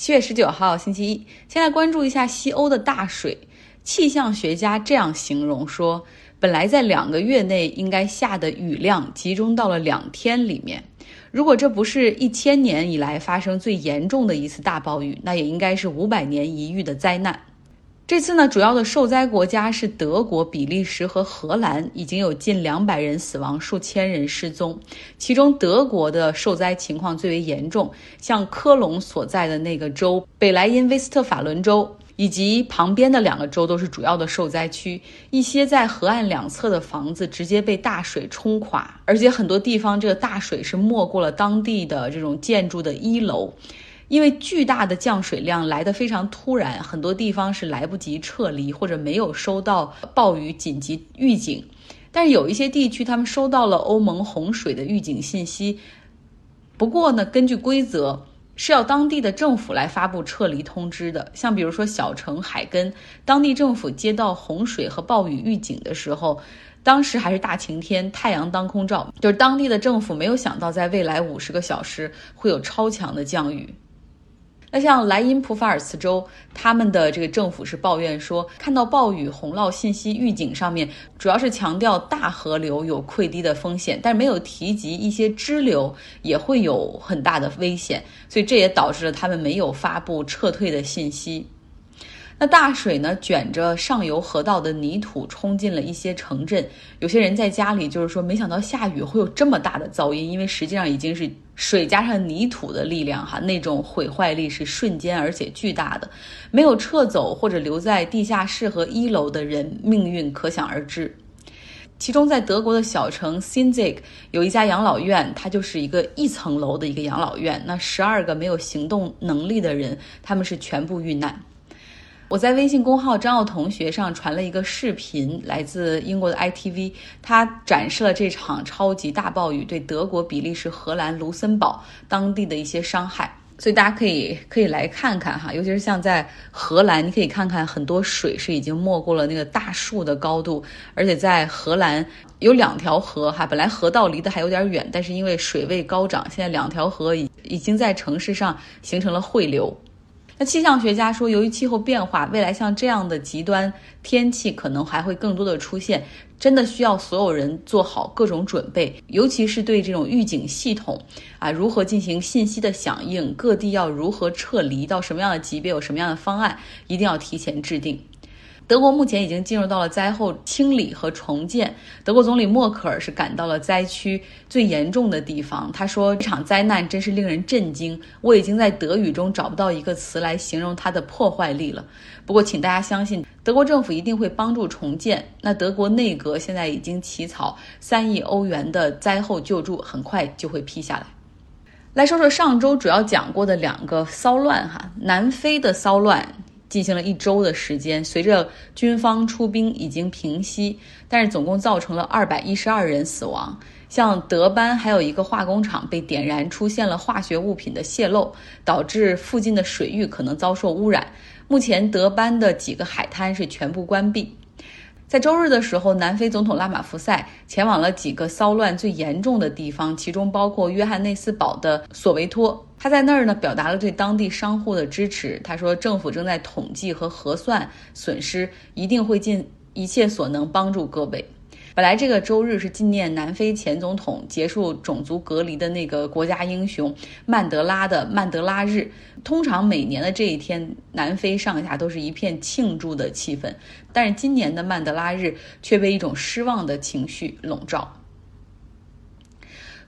七月十九号，星期一，先来关注一下西欧的大水。气象学家这样形容说，本来在两个月内应该下的雨量集中到了两天里面。如果这不是一千年以来发生最严重的一次大暴雨，那也应该是五百年一遇的灾难。这次呢，主要的受灾国家是德国、比利时和荷兰，已经有近两百人死亡，数千人失踪。其中，德国的受灾情况最为严重，像科隆所在的那个州北莱茵威斯特法伦州，以及旁边的两个州都是主要的受灾区。一些在河岸两侧的房子直接被大水冲垮，而且很多地方这个大水是没过了当地的这种建筑的一楼。因为巨大的降水量来得非常突然，很多地方是来不及撤离或者没有收到暴雨紧急预警，但是有一些地区他们收到了欧盟洪水的预警信息。不过呢，根据规则是要当地的政府来发布撤离通知的。像比如说小城海根，当地政府接到洪水和暴雨预警的时候，当时还是大晴天，太阳当空照，就是当地的政府没有想到在未来五十个小时会有超强的降雨。那像莱茵普法尔茨州，他们的这个政府是抱怨说，看到暴雨洪涝信息预警上面，主要是强调大河流有溃堤的风险，但是没有提及一些支流也会有很大的危险，所以这也导致了他们没有发布撤退的信息。那大水呢，卷着上游河道的泥土冲进了一些城镇，有些人在家里就是说，没想到下雨会有这么大的噪音，因为实际上已经是水加上泥土的力量哈，那种毁坏力是瞬间而且巨大的。没有撤走或者留在地下室和一楼的人，命运可想而知。其中，在德国的小城 Sinzig 有一家养老院，它就是一个一层楼的一个养老院，那十二个没有行动能力的人，他们是全部遇难。我在微信公号张奥同学上传了一个视频，来自英国的 ITV，它展示了这场超级大暴雨对德国、比利时、荷兰、卢森堡当地的一些伤害，所以大家可以可以来看看哈，尤其是像在荷兰，你可以看看很多水是已经没过了那个大树的高度，而且在荷兰有两条河哈，本来河道离得还有点远，但是因为水位高涨，现在两条河已已经在城市上形成了汇流。那气象学家说，由于气候变化，未来像这样的极端天气可能还会更多的出现，真的需要所有人做好各种准备，尤其是对这种预警系统啊，如何进行信息的响应，各地要如何撤离，到什么样的级别有什么样的方案，一定要提前制定。德国目前已经进入到了灾后清理和重建。德国总理默克尔是赶到了灾区最严重的地方。他说：“这场灾难真是令人震惊，我已经在德语中找不到一个词来形容它的破坏力了。”不过，请大家相信，德国政府一定会帮助重建。那德国内阁现在已经起草三亿欧元的灾后救助，很快就会批下来。来说说上周主要讲过的两个骚乱哈，南非的骚乱。进行了一周的时间，随着军方出兵已经平息，但是总共造成了二百一十二人死亡。像德班还有一个化工厂被点燃，出现了化学物品的泄漏，导致附近的水域可能遭受污染。目前德班的几个海滩是全部关闭。在周日的时候，南非总统拉马福塞前往了几个骚乱最严重的地方，其中包括约翰内斯堡的索维托。他在那儿呢，表达了对当地商户的支持。他说，政府正在统计和核算损失，一定会尽一切所能帮助各位。本来这个周日是纪念南非前总统结束种族隔离的那个国家英雄曼德拉的曼德拉日。通常每年的这一天，南非上下都是一片庆祝的气氛，但是今年的曼德拉日却被一种失望的情绪笼罩。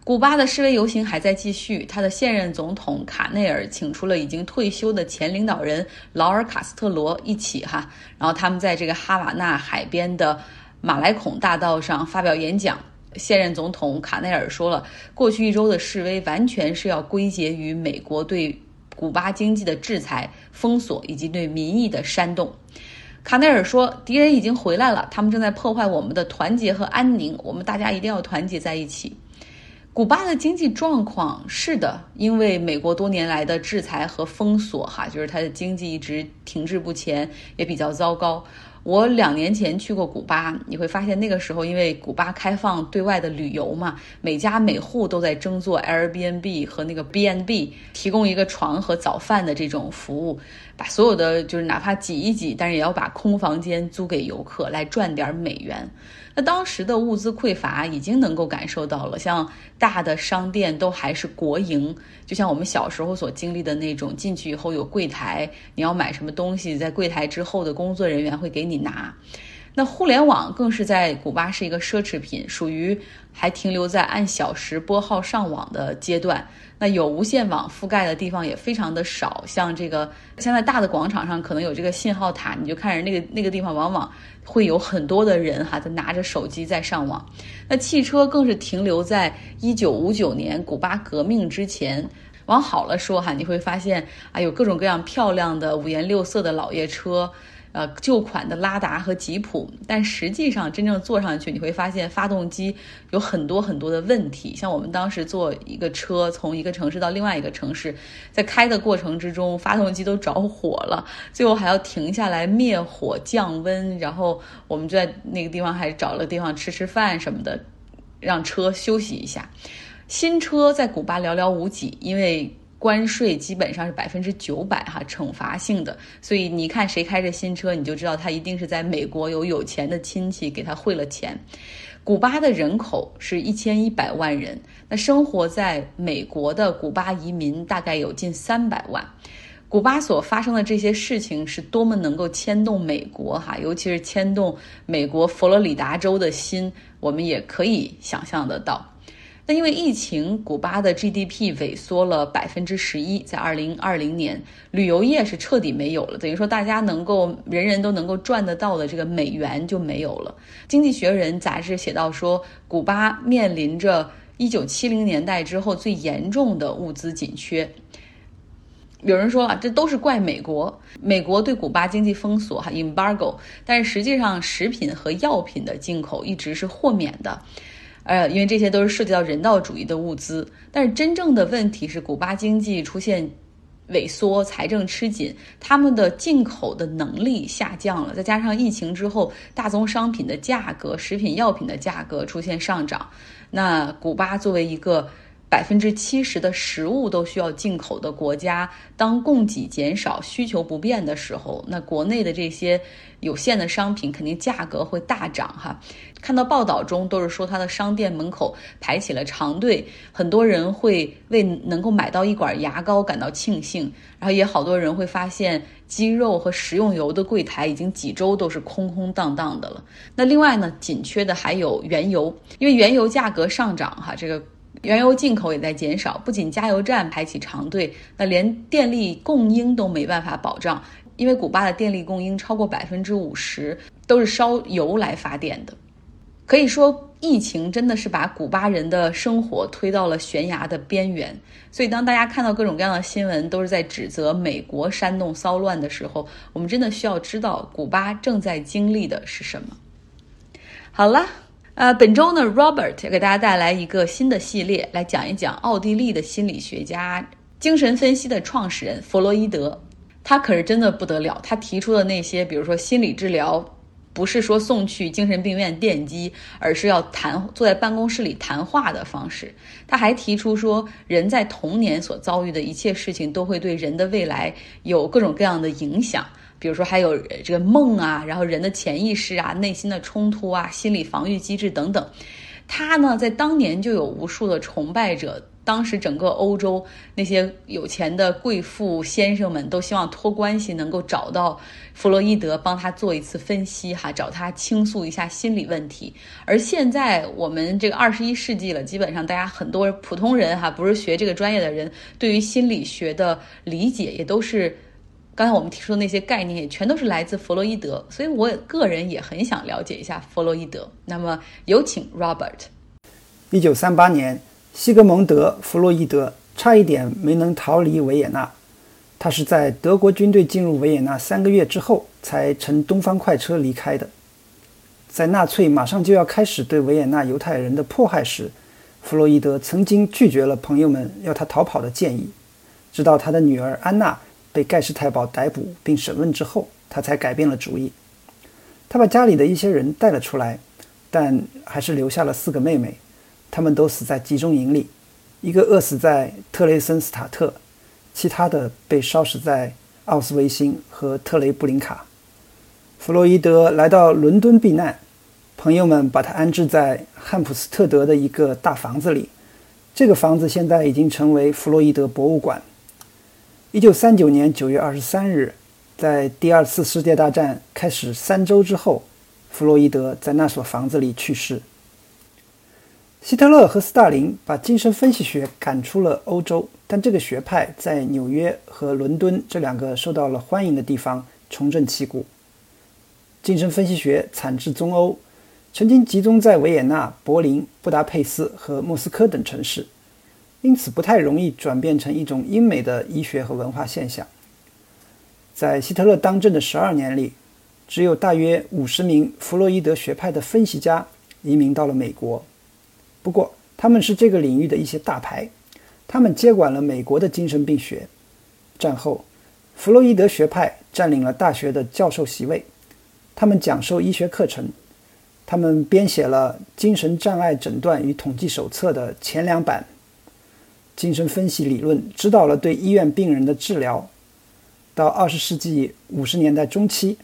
古巴的示威游行还在继续，他的现任总统卡内尔请出了已经退休的前领导人劳尔卡斯特罗一起哈，然后他们在这个哈瓦那海边的。马来孔大道上发表演讲，现任总统卡内尔说了，过去一周的示威完全是要归结于美国对古巴经济的制裁、封锁以及对民意的煽动。卡内尔说，敌人已经回来了，他们正在破坏我们的团结和安宁，我们大家一定要团结在一起。古巴的经济状况是的，因为美国多年来的制裁和封锁，哈，就是它的经济一直停滞不前，也比较糟糕。我两年前去过古巴，你会发现那个时候因为古巴开放对外的旅游嘛，每家每户都在争做 Airbnb 和那个 B&B，提供一个床和早饭的这种服务，把所有的就是哪怕挤一挤，但是也要把空房间租给游客来赚点美元。那当时的物资匮乏已经能够感受到了，像大的商店都还是国营，就像我们小时候所经历的那种，进去以后有柜台，你要买什么东西，在柜台之后的工作人员会给你拿。那互联网更是在古巴是一个奢侈品，属于还停留在按小时拨号上网的阶段。那有无线网覆盖的地方也非常的少，像这个现在大的广场上可能有这个信号塔，你就看着那个那个地方往往会有很多的人哈，他拿着手机在上网。那汽车更是停留在一九五九年古巴革命之前。往好了说哈，你会发现啊，有各种各样漂亮的五颜六色的老爷车。呃，旧款的拉达和吉普，但实际上真正坐上去，你会发现发动机有很多很多的问题。像我们当时坐一个车从一个城市到另外一个城市，在开的过程之中，发动机都着火了，最后还要停下来灭火降温，然后我们就在那个地方还找了地方吃吃饭什么的，让车休息一下。新车在古巴寥寥无几，因为。关税基本上是百分之九百哈，惩罚性的，所以你看谁开着新车，你就知道他一定是在美国有有钱的亲戚给他汇了钱。古巴的人口是一千一百万人，那生活在美国的古巴移民大概有近三百万。古巴所发生的这些事情是多么能够牵动美国哈，尤其是牵动美国佛罗里达州的心，我们也可以想象得到。那因为疫情，古巴的 GDP 萎缩了百分之十一，在二零二零年，旅游业是彻底没有了，等于说大家能够人人都能够赚得到的这个美元就没有了。经济学人杂志写到说，古巴面临着一九七零年代之后最严重的物资紧缺。有人说了，这都是怪美国，美国对古巴经济封锁哈 embargo，但实际上食品和药品的进口一直是豁免的。呃，因为这些都是涉及到人道主义的物资，但是真正的问题是，古巴经济出现萎缩，财政吃紧，他们的进口的能力下降了，再加上疫情之后，大宗商品的价格、食品药品的价格出现上涨，那古巴作为一个。百分之七十的食物都需要进口的国家，当供给减少、需求不变的时候，那国内的这些有限的商品肯定价格会大涨哈。看到报道中都是说，他的商店门口排起了长队，很多人会为能够买到一管牙膏感到庆幸，然后也好多人会发现鸡肉和食用油的柜台已经几周都是空空荡荡的了。那另外呢，紧缺的还有原油，因为原油价格上涨哈，这个。原油进口也在减少，不仅加油站排起长队，那连电力供应都没办法保障，因为古巴的电力供应超过百分之五十都是烧油来发电的。可以说，疫情真的是把古巴人的生活推到了悬崖的边缘。所以，当大家看到各种各样的新闻都是在指责美国煽动骚乱的时候，我们真的需要知道古巴正在经历的是什么。好了。呃，本周呢，Robert 要给大家带来一个新的系列，来讲一讲奥地利的心理学家、精神分析的创始人弗洛伊德。他可是真的不得了，他提出的那些，比如说心理治疗，不是说送去精神病院电击，而是要谈坐在办公室里谈话的方式。他还提出说，人在童年所遭遇的一切事情，都会对人的未来有各种各样的影响。比如说，还有这个梦啊，然后人的潜意识啊、内心的冲突啊、心理防御机制等等。他呢，在当年就有无数的崇拜者。当时整个欧洲那些有钱的贵妇先生们都希望托关系能够找到弗洛伊德，帮他做一次分析，哈，找他倾诉一下心理问题。而现在我们这个二十一世纪了，基本上大家很多普通人哈，不是学这个专业的人，对于心理学的理解也都是。刚才我们提出的那些概念也全都是来自弗洛伊德，所以我个人也很想了解一下弗洛伊德。那么有请 Robert。一九三八年，西格蒙德·弗洛伊德差一点没能逃离维也纳。他是在德国军队进入维也纳三个月之后才乘东方快车离开的。在纳粹马上就要开始对维也纳犹太人的迫害时，弗洛伊德曾经拒绝了朋友们要他逃跑的建议，直到他的女儿安娜。被盖世太保逮捕并审问之后，他才改变了主意。他把家里的一些人带了出来，但还是留下了四个妹妹，他们都死在集中营里，一个饿死在特雷森斯塔特，其他的被烧死在奥斯维辛和特雷布林卡。弗洛伊德来到伦敦避难，朋友们把他安置在汉普斯特德的一个大房子里，这个房子现在已经成为弗洛伊德博物馆。一九三九年九月二十三日。在第二次世界大战开始三周之后，弗洛伊德在那所房子里去世。希特勒和斯大林把精神分析学赶出了欧洲，但这个学派在纽约和伦敦这两个受到了欢迎的地方重振旗鼓。精神分析学产自中欧，曾经集中在维也纳、柏林、布达佩斯和莫斯科等城市，因此不太容易转变成一种英美的医学和文化现象。在希特勒当政的十二年里，只有大约五十名弗洛伊德学派的分析家移民到了美国。不过，他们是这个领域的一些大牌，他们接管了美国的精神病学。战后，弗洛伊德学派占领了大学的教授席位，他们讲授医学课程，他们编写了《精神障碍诊断与统计手册》的前两版。精神分析理论指导了对医院病人的治疗。到二十世纪五十年代中期，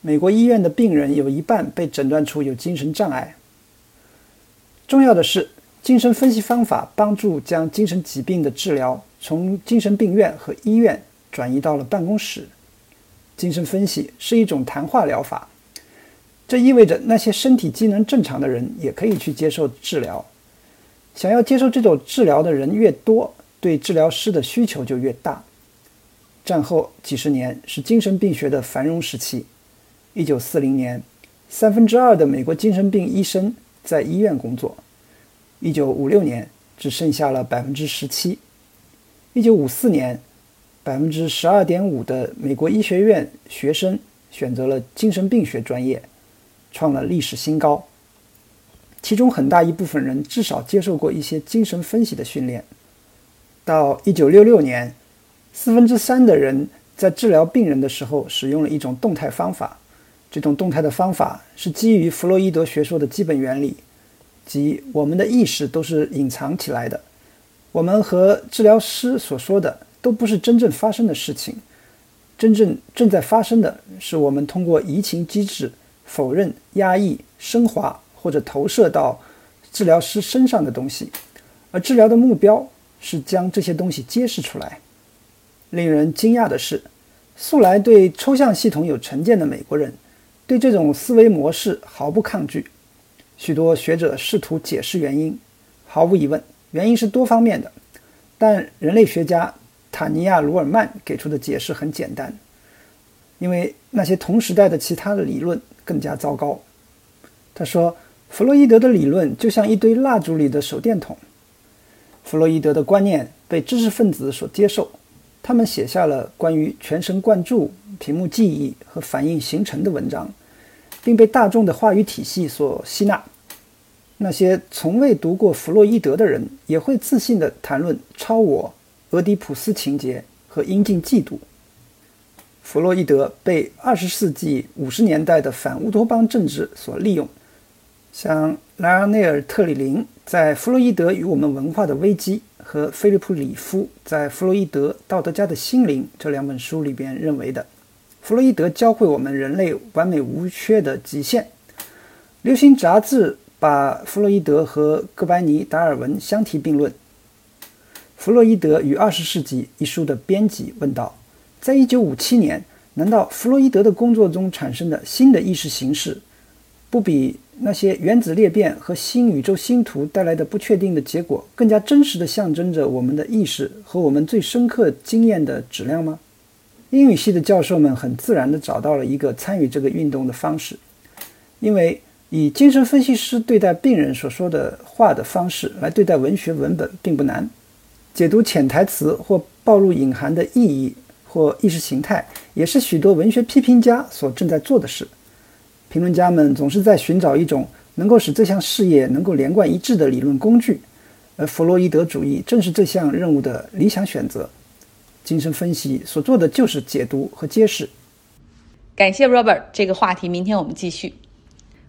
美国医院的病人有一半被诊断出有精神障碍。重要的是，精神分析方法帮助将精神疾病的治疗从精神病院和医院转移到了办公室。精神分析是一种谈话疗法，这意味着那些身体机能正常的人也可以去接受治疗。想要接受这种治疗的人越多，对治疗师的需求就越大。战后几十年是精神病学的繁荣时期。一九四零年，三分之二的美国精神病医生在医院工作；一九五六年，只剩下了百分之十七；一九五四年，百分之十二点五的美国医学院学生选择了精神病学专业，创了历史新高。其中很大一部分人至少接受过一些精神分析的训练。到一九六六年。四分之三的人在治疗病人的时候使用了一种动态方法，这种动态的方法是基于弗洛伊德学说的基本原理，即我们的意识都是隐藏起来的，我们和治疗师所说的都不是真正发生的事情，真正正在发生的是我们通过移情机制否认、压抑、升华或者投射到治疗师身上的东西，而治疗的目标是将这些东西揭示出来。令人惊讶的是，素来对抽象系统有成见的美国人，对这种思维模式毫不抗拒。许多学者试图解释原因，毫无疑问，原因是多方面的。但人类学家塔尼亚·鲁尔曼给出的解释很简单：因为那些同时代的其他的理论更加糟糕。他说，弗洛伊德的理论就像一堆蜡烛里的手电筒。弗洛伊德的观念被知识分子所接受。他们写下了关于全神贯注、屏幕记忆和反应形成的文章，并被大众的话语体系所吸纳。那些从未读过弗洛伊德的人也会自信地谈论超我、俄狄浦斯情节和阴茎嫉妒。弗洛伊德被二十世纪五十年代的反乌托邦政治所利用，像莱昂内尔·特里林在《弗洛伊德与我们文化的危机》。和菲利普·里夫在《弗洛伊德道德家的心灵》这两本书里边认为的，弗洛伊德教会我们人类完美无缺的极限。流行杂志把弗洛伊德和哥白尼、达尔文相提并论。《弗洛伊德与二十世纪》一书的编辑问道：“在一九五七年，难道弗洛伊德的工作中产生的新的意识形式，不比？”那些原子裂变和新宇宙星图带来的不确定的结果，更加真实的象征着我们的意识和我们最深刻经验的质量吗？英语系的教授们很自然地找到了一个参与这个运动的方式，因为以精神分析师对待病人所说的话的方式来对待文学文本并不难。解读潜台词或暴露隐含的意义或意识形态，也是许多文学批评家所正在做的事。评论家们总是在寻找一种能够使这项事业能够连贯一致的理论工具，而弗洛伊德主义正是这项任务的理想选择。精神分析所做的就是解读和揭示。感谢 Robert，这个话题明天我们继续。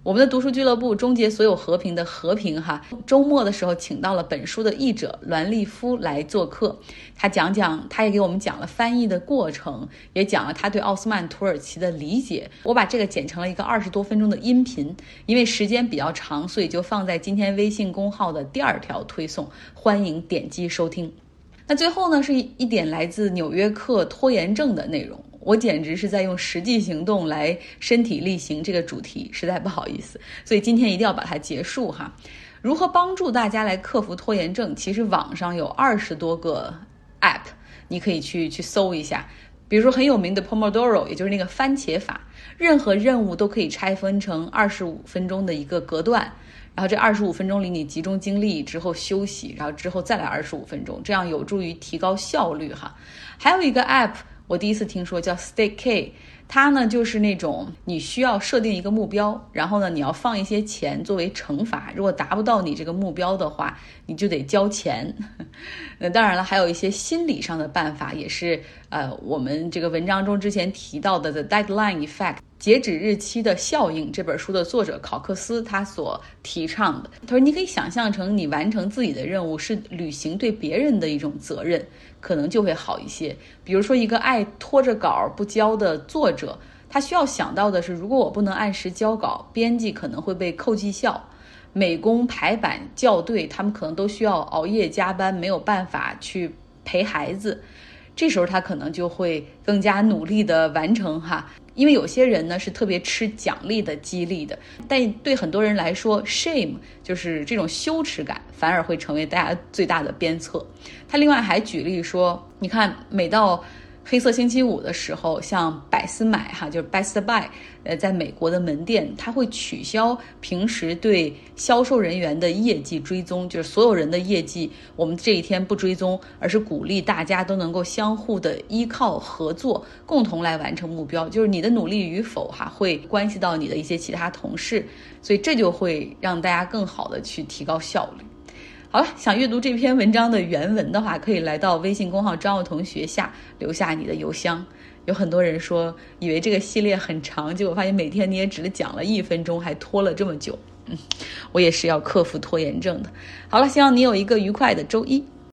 我们的读书俱乐部终结所有和平的和平哈，周末的时候请到了本书的译者栾立夫来做客，他讲讲，他也给我们讲了翻译的过程，也讲了他对奥斯曼土耳其的理解。我把这个剪成了一个二十多分钟的音频，因为时间比较长，所以就放在今天微信公号的第二条推送，欢迎点击收听。那最后呢，是一点来自《纽约客》拖延症的内容。我简直是在用实际行动来身体力行这个主题，实在不好意思，所以今天一定要把它结束哈。如何帮助大家来克服拖延症？其实网上有二十多个 app，你可以去去搜一下。比如说很有名的 Pomodoro，也就是那个番茄法，任何任务都可以拆分成二十五分钟的一个隔断，然后这二十五分钟里你集中精力之后休息，然后之后再来二十五分钟，这样有助于提高效率哈。还有一个 app。我第一次听说叫 Stay K，它呢就是那种你需要设定一个目标，然后呢你要放一些钱作为惩罚，如果达不到你这个目标的话，你就得交钱。那 当然了，还有一些心理上的办法，也是呃我们这个文章中之前提到的 The Deadline Effect。截止日期的效应这本书的作者考克斯他所提倡的，他说你可以想象成你完成自己的任务是履行对别人的一种责任，可能就会好一些。比如说一个爱拖着稿不交的作者，他需要想到的是，如果我不能按时交稿，编辑可能会被扣绩效；美工排版校对，他们可能都需要熬夜加班，没有办法去陪孩子。这时候他可能就会更加努力的完成哈。因为有些人呢是特别吃奖励的激励的，但对很多人来说，shame 就是这种羞耻感，反而会成为大家最大的鞭策。他另外还举例说，你看每到。黑色星期五的时候，像百思买哈，就是 Best Buy，呃，在美国的门店，它会取消平时对销售人员的业绩追踪，就是所有人的业绩，我们这一天不追踪，而是鼓励大家都能够相互的依靠合作，共同来完成目标。就是你的努力与否哈，会关系到你的一些其他同事，所以这就会让大家更好的去提高效率。好了，想阅读这篇文章的原文的话，可以来到微信公号张奥同学下留下你的邮箱。有很多人说以为这个系列很长，结果发现每天你也只讲了一分钟，还拖了这么久。嗯，我也是要克服拖延症的。好了，希望你有一个愉快的周一。